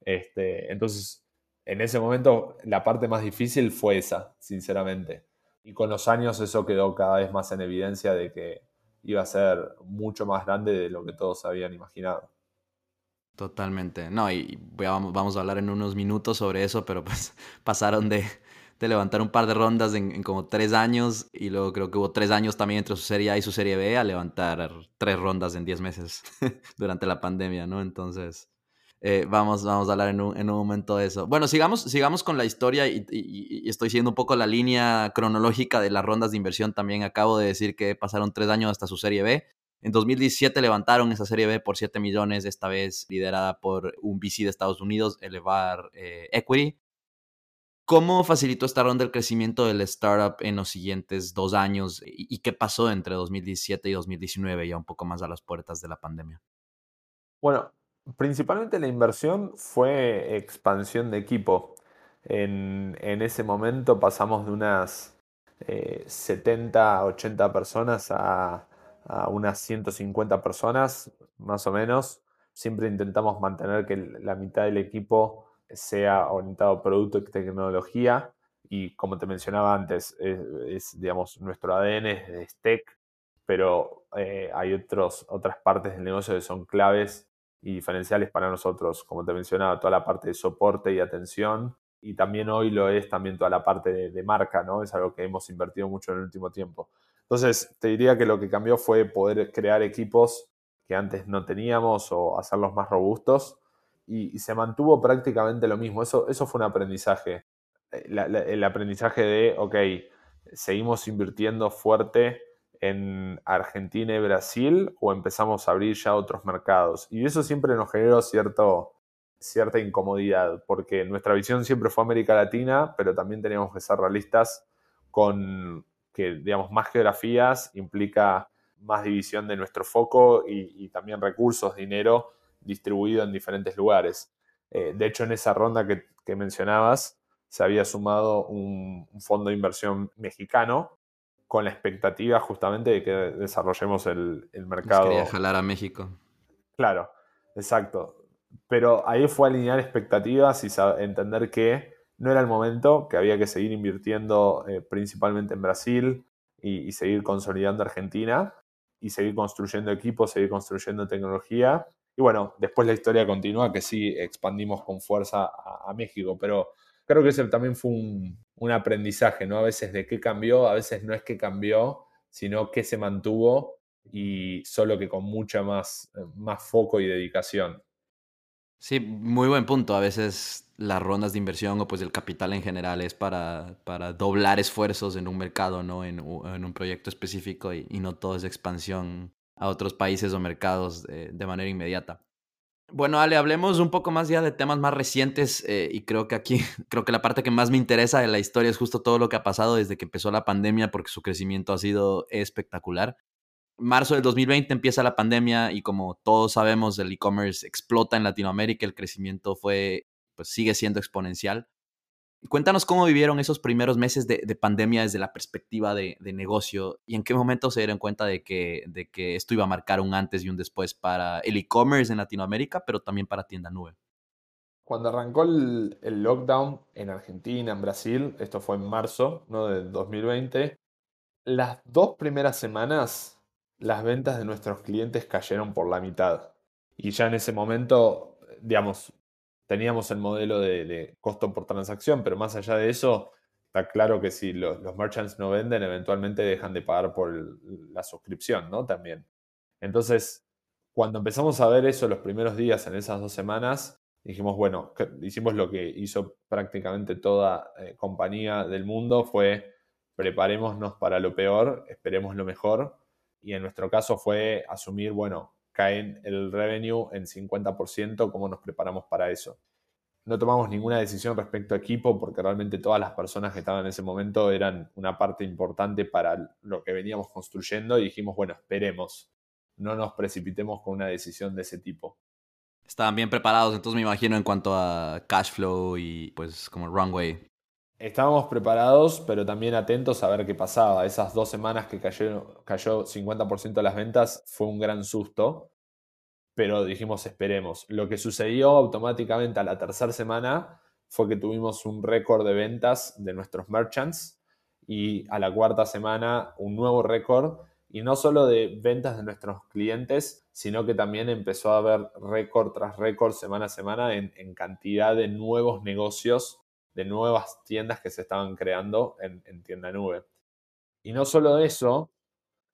Speaker 1: Este, entonces, en ese momento la parte más difícil fue esa, sinceramente. Y con los años eso quedó cada vez más en evidencia de que iba a ser mucho más grande de lo que todos habían imaginado.
Speaker 2: Totalmente. No, y vamos a hablar en unos minutos sobre eso, pero pues *laughs* pasaron de, levantar un par de rondas en, como tres años y luego creo que hubo tres años también entre su Serie A y su Serie B a levantar tres rondas en diez meses *laughs* durante la pandemia, ¿no? Entonces, eh, vamos, vamos a hablar en un, momento de eso. Bueno, sigamos, sigamos con la historia y, estoy siguiendo un poco la línea cronológica de las rondas de inversión. También acabo de decir que pasaron tres años hasta su Serie B. En 2017 levantaron esa Serie B por 7 millones, esta vez liderada por un VC de Estados Unidos, Elevar eh, Equity. ¿Cómo facilitó esta ronda el crecimiento del startup en los siguientes dos años y, qué pasó entre 2017 y 2019, ya un poco más a las puertas de la pandemia?
Speaker 1: Bueno, Principalmente la inversión fue expansión de equipo. En, ese momento pasamos de unas 70, eh, 80 personas a, unas 150 personas, más o menos. Siempre intentamos mantener que la mitad del equipo sea orientado a producto y tecnología. Y como te mencionaba antes, es, digamos, nuestro ADN es tech, pero eh, hay otros, otras partes del negocio que son claves y diferenciales para nosotros, como te mencionaba, toda la parte de soporte y atención, y también hoy lo es también toda la parte de, marca, ¿no? Es algo que hemos invertido mucho en el último tiempo. Entonces, te diría que lo que cambió fue poder crear equipos que antes no teníamos o hacerlos más robustos, y, se mantuvo prácticamente lo mismo. Eso, eso fue un aprendizaje. Eh, el aprendizaje de, ok, seguimos invirtiendo fuerte en Argentina y Brasil o empezamos a abrir ya otros mercados. Y eso siempre nos generó cierto, cierta incomodidad, porque nuestra visión siempre fue América Latina, pero también teníamos que ser realistas con que, digamos, más geografías implica más división de nuestro foco y, también recursos, dinero distribuido en diferentes lugares. Eh, de hecho, en esa ronda que, mencionabas, se había sumado un, fondo de inversión mexicano con la expectativa justamente de que desarrollemos el, mercado.
Speaker 2: quería jalar a México.
Speaker 1: Claro, exacto. Pero ahí fue alinear expectativas y entender que no era el momento, que había que seguir invirtiendo eh, principalmente en Brasil y, seguir consolidando Argentina y seguir construyendo equipos, seguir construyendo tecnología. Y bueno, después la historia continúa, que sí expandimos con fuerza a México, pero creo que ese también fue un, un aprendizaje, ¿no? A veces de qué cambió, a veces no es que cambió, sino que se mantuvo y solo que con mucha más, eh, más foco y dedicación.
Speaker 2: Sí, muy buen punto. A veces las rondas de inversión o pues el capital en general es para, para doblar esfuerzos en un mercado, ¿no? En, un proyecto específico y, no todo es expansión a otros países o mercados eh, de manera inmediata. Bueno, Ale, hablemos un poco más ya de temas más recientes eh, y creo que aquí, *laughs* creo que la parte que más me interesa de la historia es justo todo lo que ha pasado desde que empezó la pandemia porque su crecimiento ha sido espectacular. Marzo del 2020 empieza la pandemia y como todos sabemos el e-commerce explota en Latinoamérica, el crecimiento fue, pues sigue siendo exponencial. Cuéntanos cómo vivieron esos primeros meses de, pandemia desde la perspectiva de, negocio y en qué momento se dieron cuenta de que, de que esto iba a marcar un antes y un después para el e-commerce en Latinoamérica, pero también para tienda nube.
Speaker 1: Cuando arrancó el, lockdown en Argentina, en Brasil, esto fue en marzo ¿no? de 2020, las dos primeras semanas las ventas de nuestros clientes cayeron por la mitad. Y ya en ese momento, digamos, teníamos el modelo de, costo por transacción, pero más allá de eso, está claro que si los, merchants no venden, eventualmente dejan de pagar por la suscripción, ¿no? También. Entonces, cuando empezamos a ver eso los primeros días en esas dos semanas, dijimos, bueno, hicimos lo que hizo prácticamente toda eh, compañía del mundo, fue preparémonos para lo peor, esperemos lo mejor. Y en nuestro caso fue asumir, bueno, caen el revenue en 50%, ¿cómo nos preparamos para eso? No tomamos ninguna decisión respecto a equipo porque realmente todas las personas que estaban en ese momento eran una parte importante para lo que veníamos construyendo y dijimos, bueno, esperemos, no nos precipitemos con una decisión de ese tipo.
Speaker 2: Estaban bien preparados, entonces me imagino en cuanto a cash flow y pues como runway.
Speaker 1: Estábamos preparados, pero también atentos a ver qué pasaba. Esas dos semanas que cayó, cayó 50% de las ventas fue un gran susto, pero dijimos esperemos. Lo que sucedió automáticamente a la tercera semana fue que tuvimos un récord de ventas de nuestros merchants y a la cuarta semana un nuevo récord y no solo de ventas de nuestros clientes, sino que también empezó a haber récord tras récord semana a semana en, cantidad de nuevos negocios, de nuevas tiendas que se estaban creando en, en tienda nube. Y no solo eso,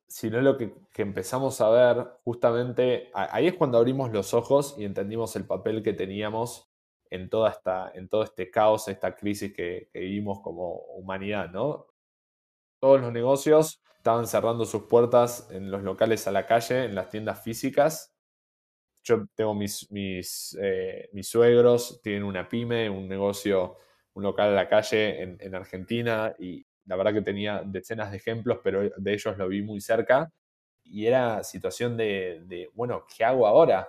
Speaker 1: sino lo que, empezamos a ver justamente, ahí es cuando abrimos los ojos y entendimos el papel que teníamos en, toda esta, en todo este caos, esta crisis que, que vivimos como humanidad, ¿no? Todos los negocios estaban cerrando sus puertas en los locales a la calle, en las tiendas físicas. Yo tengo mis, mis, eh, mis suegros, tienen una pyme, un negocio, un local a la calle en, en Argentina y la verdad que tenía decenas de ejemplos, pero de ellos lo vi muy cerca. Y era situación de, de bueno, ¿qué hago ahora?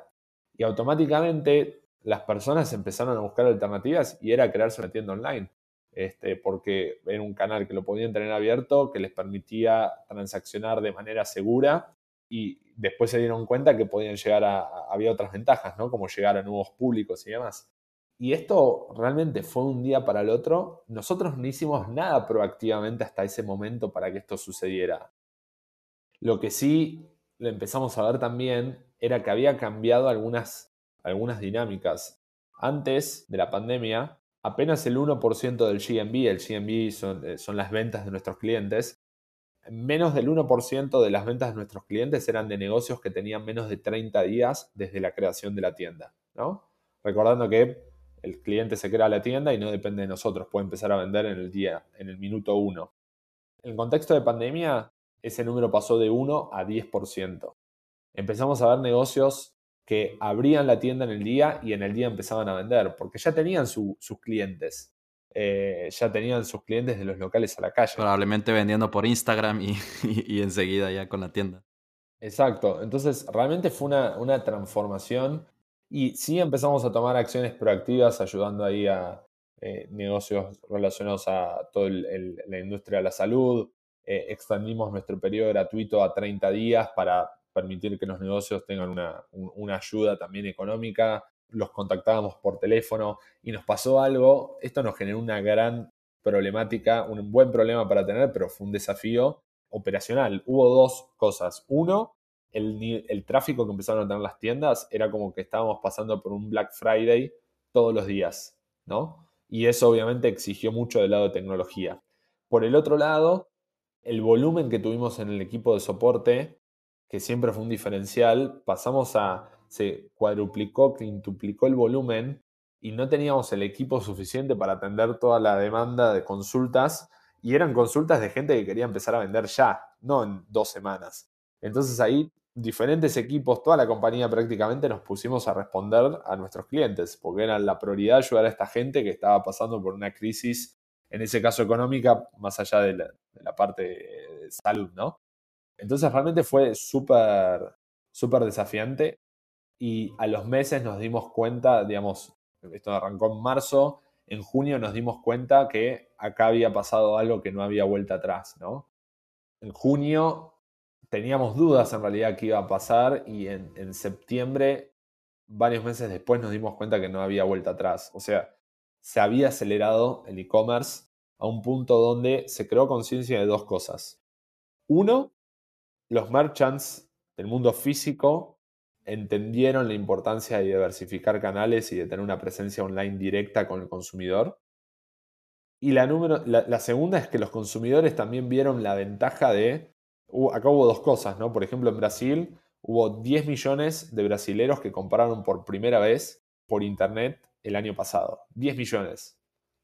Speaker 1: Y automáticamente las personas empezaron a buscar alternativas y era crearse una tienda online. Este, porque era un canal que lo podían tener abierto, que les permitía transaccionar de manera segura y después se dieron cuenta que podían llegar a, había otras ventajas, ¿no? Como llegar a nuevos públicos y demás. Y esto realmente fue un día para el otro. Nosotros no hicimos nada proactivamente hasta ese momento para que esto sucediera. Lo que sí lo empezamos a ver también era que había cambiado algunas, algunas dinámicas. Antes de la pandemia, apenas el 1% del GMB, el GMB son, eh, son las ventas de nuestros clientes, menos del 1% de las ventas de nuestros clientes eran de negocios que tenían menos de 30 días desde la creación de la tienda, ¿no? Recordando que el cliente se crea la tienda y no depende de nosotros, puede empezar a vender en el día, en el minuto 1. En el contexto de pandemia, ese número pasó de 1 a 10%. Empezamos a ver negocios que abrían la tienda en el día y en el día empezaban a vender, porque ya tenían sus clientes. Eh, ya tenían sus clientes de los locales a la calle.
Speaker 2: Probablemente vendiendo por Instagram y, enseguida ya con la tienda.
Speaker 1: Exacto, entonces realmente fue una, transformación y sí empezamos a tomar acciones proactivas ayudando ahí a eh, negocios relacionados a toda la industria de la salud, eh, extendimos nuestro periodo gratuito a 30 días para permitir que los negocios tengan una, ayuda también económica. Los contactábamos por teléfono y nos pasó algo. Esto nos generó una gran problemática, un buen problema para tener, pero fue un desafío operacional. Hubo dos cosas. Uno, el, el, tráfico que empezaron a tener las tiendas era como que estábamos pasando por un Black Friday todos los días, ¿no? Y eso obviamente exigió mucho del lado de tecnología. Por el otro lado, el volumen que tuvimos en el equipo de soporte que siempre fue un diferencial, pasamos a, se cuadruplicó, quintuplicó el volumen y no teníamos el equipo suficiente para atender toda la demanda de consultas y eran consultas de gente que quería empezar a vender ya, no en dos semanas. Entonces ahí diferentes equipos, toda la compañía prácticamente nos pusimos a responder a nuestros clientes, porque era la prioridad ayudar a esta gente que estaba pasando por una crisis, en ese caso económica, más allá de la, de la parte de salud, ¿no? Entonces realmente fue súper, súper desafiante y a los meses nos dimos cuenta, digamos, esto arrancó en marzo, en junio nos dimos cuenta que acá había pasado algo que no había vuelta atrás, ¿no? En junio teníamos dudas en realidad que iba a pasar y en, en septiembre, varios meses después, nos dimos cuenta que no había vuelta atrás. O sea, se había acelerado el e-commerce a un punto donde se creó conciencia de dos cosas. Uno, los merchants del mundo físico entendieron la importancia de diversificar canales y de tener una presencia online directa con el consumidor. Y la, número, la, segunda es que los consumidores también vieron la ventaja de... acá hubo dos cosas, ¿no? Por ejemplo, en Brasil hubo 10 millones de brasileros que compraron por primera vez por Internet el año pasado. 10 millones.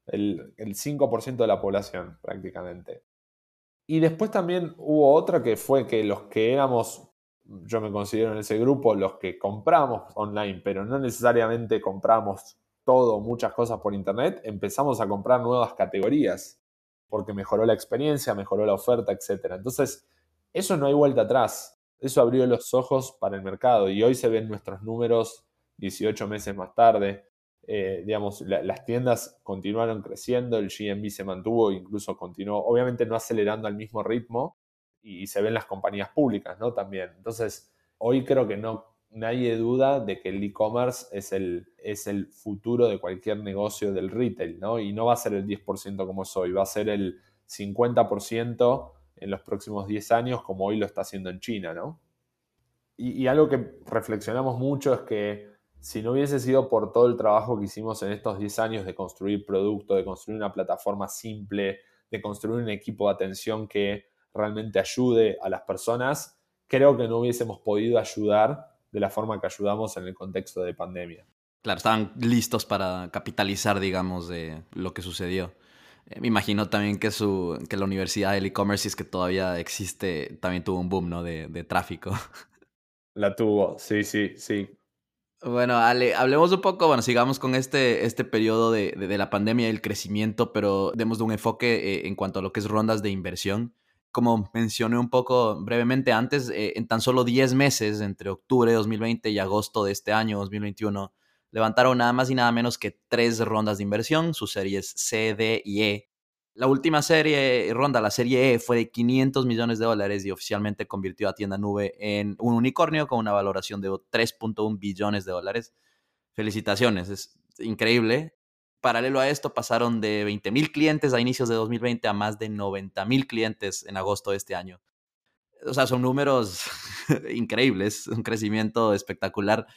Speaker 1: El, el 5% de la población prácticamente. Y después también hubo otra que fue que los que éramos, yo me considero en ese grupo, los que compramos online, pero no necesariamente compramos todo, muchas cosas por internet, empezamos a comprar nuevas categorías, porque mejoró la experiencia, mejoró la oferta, etc. Entonces, eso no hay vuelta atrás. Eso abrió los ojos para el mercado y hoy se ven nuestros números 18 meses más tarde. Eh, digamos, las tiendas continuaron creciendo, el GMB se mantuvo, incluso continuó, obviamente no acelerando al mismo ritmo, y, se ven las compañías públicas, ¿no? También. Entonces, hoy creo que no, nadie duda de que el e-commerce es el, es el futuro de cualquier negocio del retail, ¿no? Y no va a ser el 10% como es hoy, va a ser el 50% en los próximos 10 años como hoy lo está haciendo en China, ¿no? Y, algo que reflexionamos mucho es que si no hubiese sido por todo el trabajo que hicimos en estos 10 años de construir producto, de construir una plataforma simple, de construir un equipo de atención que realmente ayude a las personas, creo que no hubiésemos podido ayudar de la forma que ayudamos en el contexto de pandemia.
Speaker 2: Claro, estaban listos para capitalizar, digamos, de lo que sucedió. Eh, me imagino también que, su, que la Universidad del E-Commerce, si es que todavía existe, también tuvo un boom, ¿no? De, de tráfico. *laughs*
Speaker 1: La tuvo, sí, sí, sí.
Speaker 2: Bueno, Ale, hablemos un poco, bueno, sigamos con este, este periodo de, de, la pandemia y el crecimiento, pero demos de un enfoque eh, en cuanto a lo que es rondas de inversión. Como mencioné un poco brevemente antes, eh, en tan solo 10 meses, entre octubre de 2020 y agosto de este año, 2021, levantaron nada más y nada menos que tres rondas de inversión, sus series C, D y E, la última serie ronda, la serie E, fue de 500 millones de dólares y oficialmente convirtió a Tienda Nube en un unicornio con una valoración de 3.1 billones de dólares. Felicitaciones, es increíble. Paralelo a esto, pasaron de 20 mil clientes a inicios de 2020 a más de 90 mil clientes en agosto de este año. O sea, son números *laughs* increíbles, un crecimiento espectacular.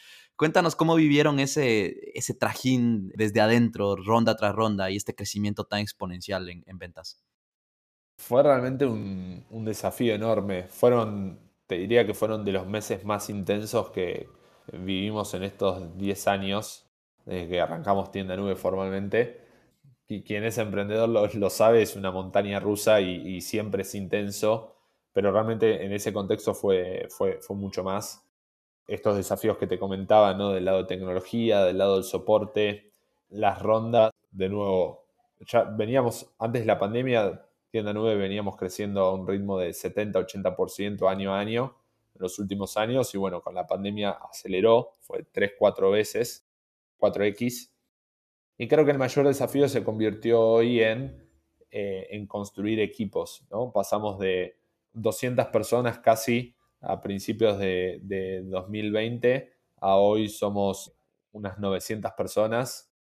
Speaker 2: Cuéntanos cómo vivieron ese, ese trajín desde adentro, ronda tras ronda, y este crecimiento tan exponencial en, en ventas.
Speaker 1: Fue realmente un, un, desafío enorme. Fueron, te diría que fueron de los meses más intensos que vivimos en estos 10 años, desde que arrancamos Tienda Nube formalmente. Y quien es emprendedor lo, lo sabe, es una montaña rusa y, y, siempre es intenso, pero realmente en ese contexto fue, fue, fue mucho más estos desafíos que te comentaba, ¿no? Del lado de tecnología, del lado del soporte, las rondas, de nuevo, ya veníamos, antes de la pandemia, Tienda Nube veníamos creciendo a un ritmo de 70-80% año a año en los últimos años y bueno, con la pandemia aceleró, fue 3, 4 veces, 4X. Y creo que el mayor desafío se convirtió hoy en, eh, en construir equipos, ¿no? Pasamos de 200 personas casi a principios de, de 2020 a hoy somos unas 900 personas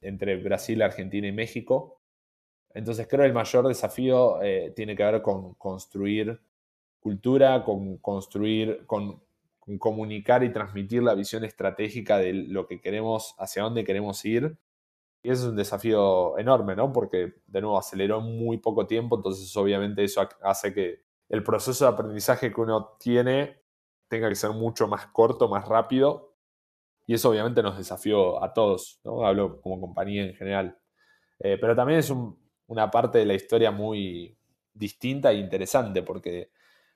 Speaker 1: entre Brasil, Argentina y México. Entonces creo que el mayor desafío eh, tiene que ver con construir cultura, con construir, con, comunicar y transmitir la visión estratégica de lo que queremos, hacia dónde queremos ir. Y eso es un desafío enorme, ¿no? Porque de nuevo aceleró muy poco tiempo, entonces obviamente eso hace que el proceso de aprendizaje que uno tiene tenga que ser mucho más corto, más rápido. Y eso obviamente nos desafió a todos, ¿no? Hablo como compañía en general. Eh, pero también es un, una parte de la historia muy distinta e interesante porque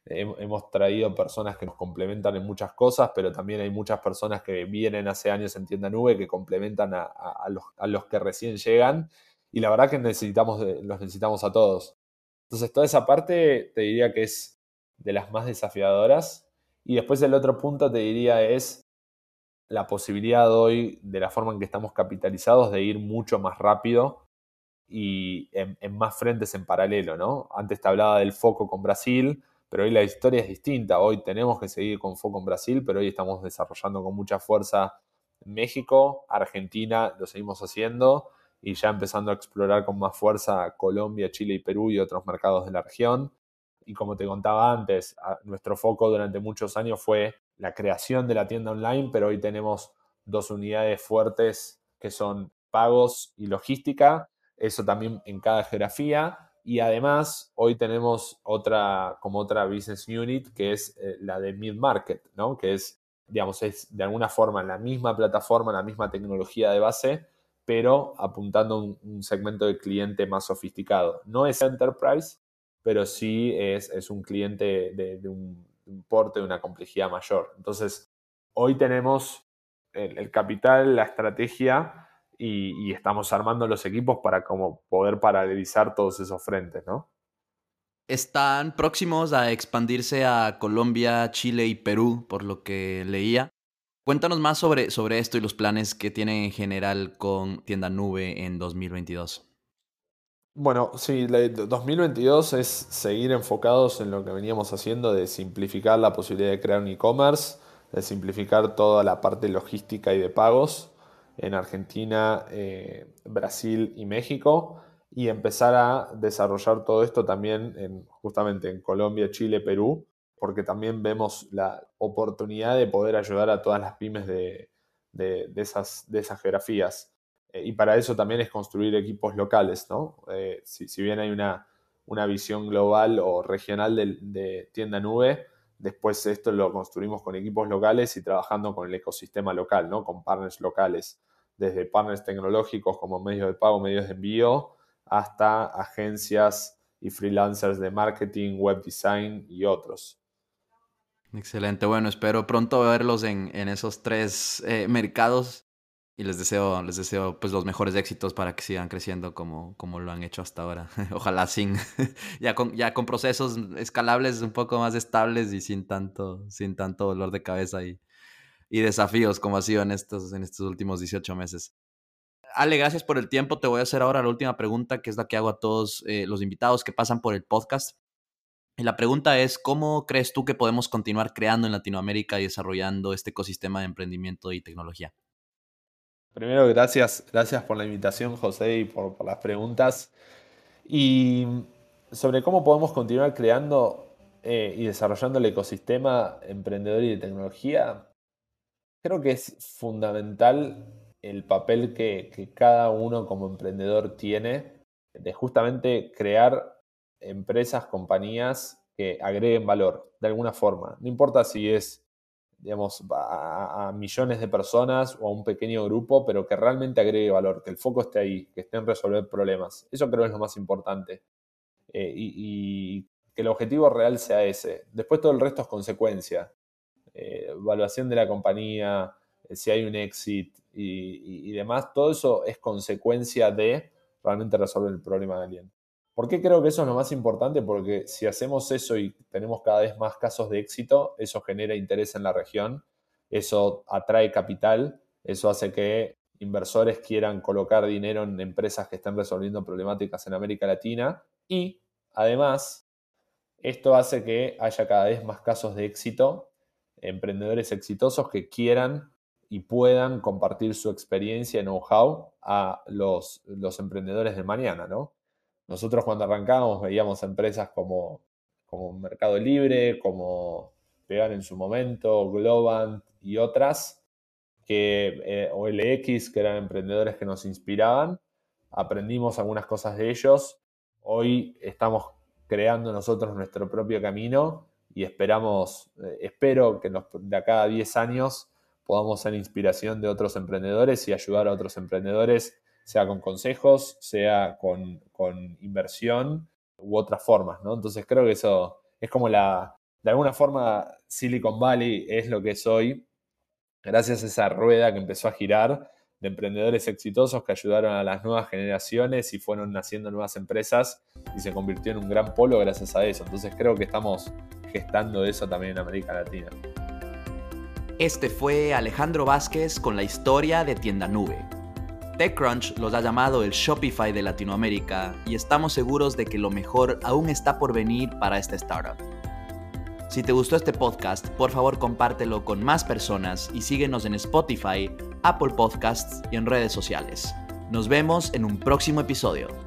Speaker 1: hemos traído personas que nos complementan en muchas cosas, pero también hay muchas personas que vienen hace años en Tienda Nube que complementan a, a, los, a los, que recién llegan. Y la verdad que necesitamos, los necesitamos a todos. Entonces, toda esa parte te diría que es de las más desafiadoras. Y después el otro punto te diría es la posibilidad hoy, de la forma en que estamos capitalizados, de ir mucho más rápido y en, más frentes en paralelo, ¿no? Antes te hablaba del foco con Brasil, pero hoy la historia es distinta. Hoy tenemos que seguir con foco en Brasil, pero hoy estamos desarrollando con mucha fuerza México, Argentina, lo seguimos haciendo y ya empezando a explorar con más fuerza Colombia, Chile y Perú y otros mercados de la región. Y como te contaba antes, nuestro foco durante muchos años fue la creación de la tienda online, pero hoy tenemos dos unidades fuertes que son pagos y logística, eso también en cada geografía. Y además, hoy tenemos otra, como otra business unit, que es eh, la de mid-market, ¿no? Que es, digamos, es de alguna forma la misma plataforma, la misma tecnología de base, pero apuntando a un, segmento de cliente más sofisticado. No es enterprise, pero sí es, es un cliente de, un, un, porte, de una complejidad mayor. Entonces, hoy tenemos el, capital, la estrategia y, y, estamos armando los equipos para como poder paralelizar todos esos frentes, ¿no?
Speaker 2: Están próximos a expandirse a Colombia, Chile y Perú, por lo que leía. Cuéntanos más sobre, sobre esto y los planes que tienen en general con Tienda Nube en 2022.
Speaker 1: Bueno, sí, 2022 es seguir enfocados en lo que veníamos haciendo de simplificar la posibilidad de crear un e-commerce, de simplificar toda la parte logística y de pagos en Argentina, eh, Brasil y México y empezar a desarrollar todo esto también en, justamente en Colombia, Chile, Perú, porque también vemos la oportunidad de poder ayudar a todas las pymes de, esas, geografías. Eh, y para eso también es construir equipos locales, ¿no? Eh, si, bien hay una, una, visión global o regional de, de tienda nube, después esto lo construimos con equipos locales y trabajando con el ecosistema local, ¿no? Con partners locales, desde partners tecnológicos como medios de pago, medios de envío, hasta agencias y freelancers de marketing, web design y otros.
Speaker 2: Excelente, bueno, espero pronto verlos en, esos tres eh, mercados y les deseo, les deseo pues los mejores éxitos para que sigan creciendo como, como lo han hecho hasta ahora. *laughs* Ojalá sin, *laughs* ya con, ya con procesos escalables un poco más estables y sin tanto, sin tanto dolor de cabeza y, y desafíos como ha sido en estos, en estos últimos 18 meses. Ale, gracias por el tiempo. Te voy a hacer ahora la última pregunta, que es la que hago a todos eh, los invitados que pasan por el podcast. Y la pregunta es, ¿cómo crees tú que podemos continuar creando en Latinoamérica y desarrollando este ecosistema de emprendimiento y tecnología?
Speaker 1: Primero, gracias, gracias por la invitación, José, y por, las preguntas. Y sobre cómo podemos continuar creando eh, y desarrollando el ecosistema emprendedor y de tecnología, creo que es fundamental el papel que, cada uno como emprendedor tiene de justamente crear empresas, compañías que agreguen valor de alguna forma. No importa si es, digamos, a, millones de personas o a un pequeño grupo, pero que realmente agregue valor, que el foco esté ahí, que esté en resolver problemas. Eso creo es lo más importante. Eh, y, que el objetivo real sea ese. Después todo el resto es consecuencia. Eh, evaluación de la compañía, eh, si hay un exit, y, demás, todo eso es consecuencia de realmente resolver el problema de alguien. ¿Por qué creo que eso es lo más importante? Porque si hacemos eso y tenemos cada vez más casos de éxito, eso genera interés en la región, eso atrae capital, eso hace que inversores quieran colocar dinero en empresas que estén resolviendo problemáticas en América Latina y además esto hace que haya cada vez más casos de éxito, emprendedores exitosos que quieran y puedan compartir su experiencia y know-how a los, los, emprendedores de mañana, ¿no? Nosotros cuando arrancamos veíamos empresas como, como Mercado Libre, como Pegar en su momento, Globant y otras, que, eh, o LX, que eran emprendedores que nos inspiraban. Aprendimos algunas cosas de ellos. Hoy estamos creando nosotros nuestro propio camino y esperamos, eh, espero que de acá a 10 años podamos ser inspiración de otros emprendedores y ayudar a otros emprendedores, sea con consejos, sea con, inversión u otras formas, ¿no? Entonces creo que eso es como la, de alguna forma Silicon Valley es lo que es hoy, gracias a esa rueda que empezó a girar de emprendedores exitosos que ayudaron a las nuevas generaciones y fueron naciendo nuevas empresas y se convirtió en un gran polo gracias a eso. Entonces creo que estamos gestando eso también en América Latina.
Speaker 2: Este fue Alejandro Vázquez con la historia de Tienda Nube. TechCrunch los ha llamado el Shopify de Latinoamérica y estamos seguros de que lo mejor aún está por venir para esta startup. Si te gustó este podcast, por favor compártelo con más personas y síguenos en Spotify, Apple Podcasts y en redes sociales. Nos vemos en un próximo episodio.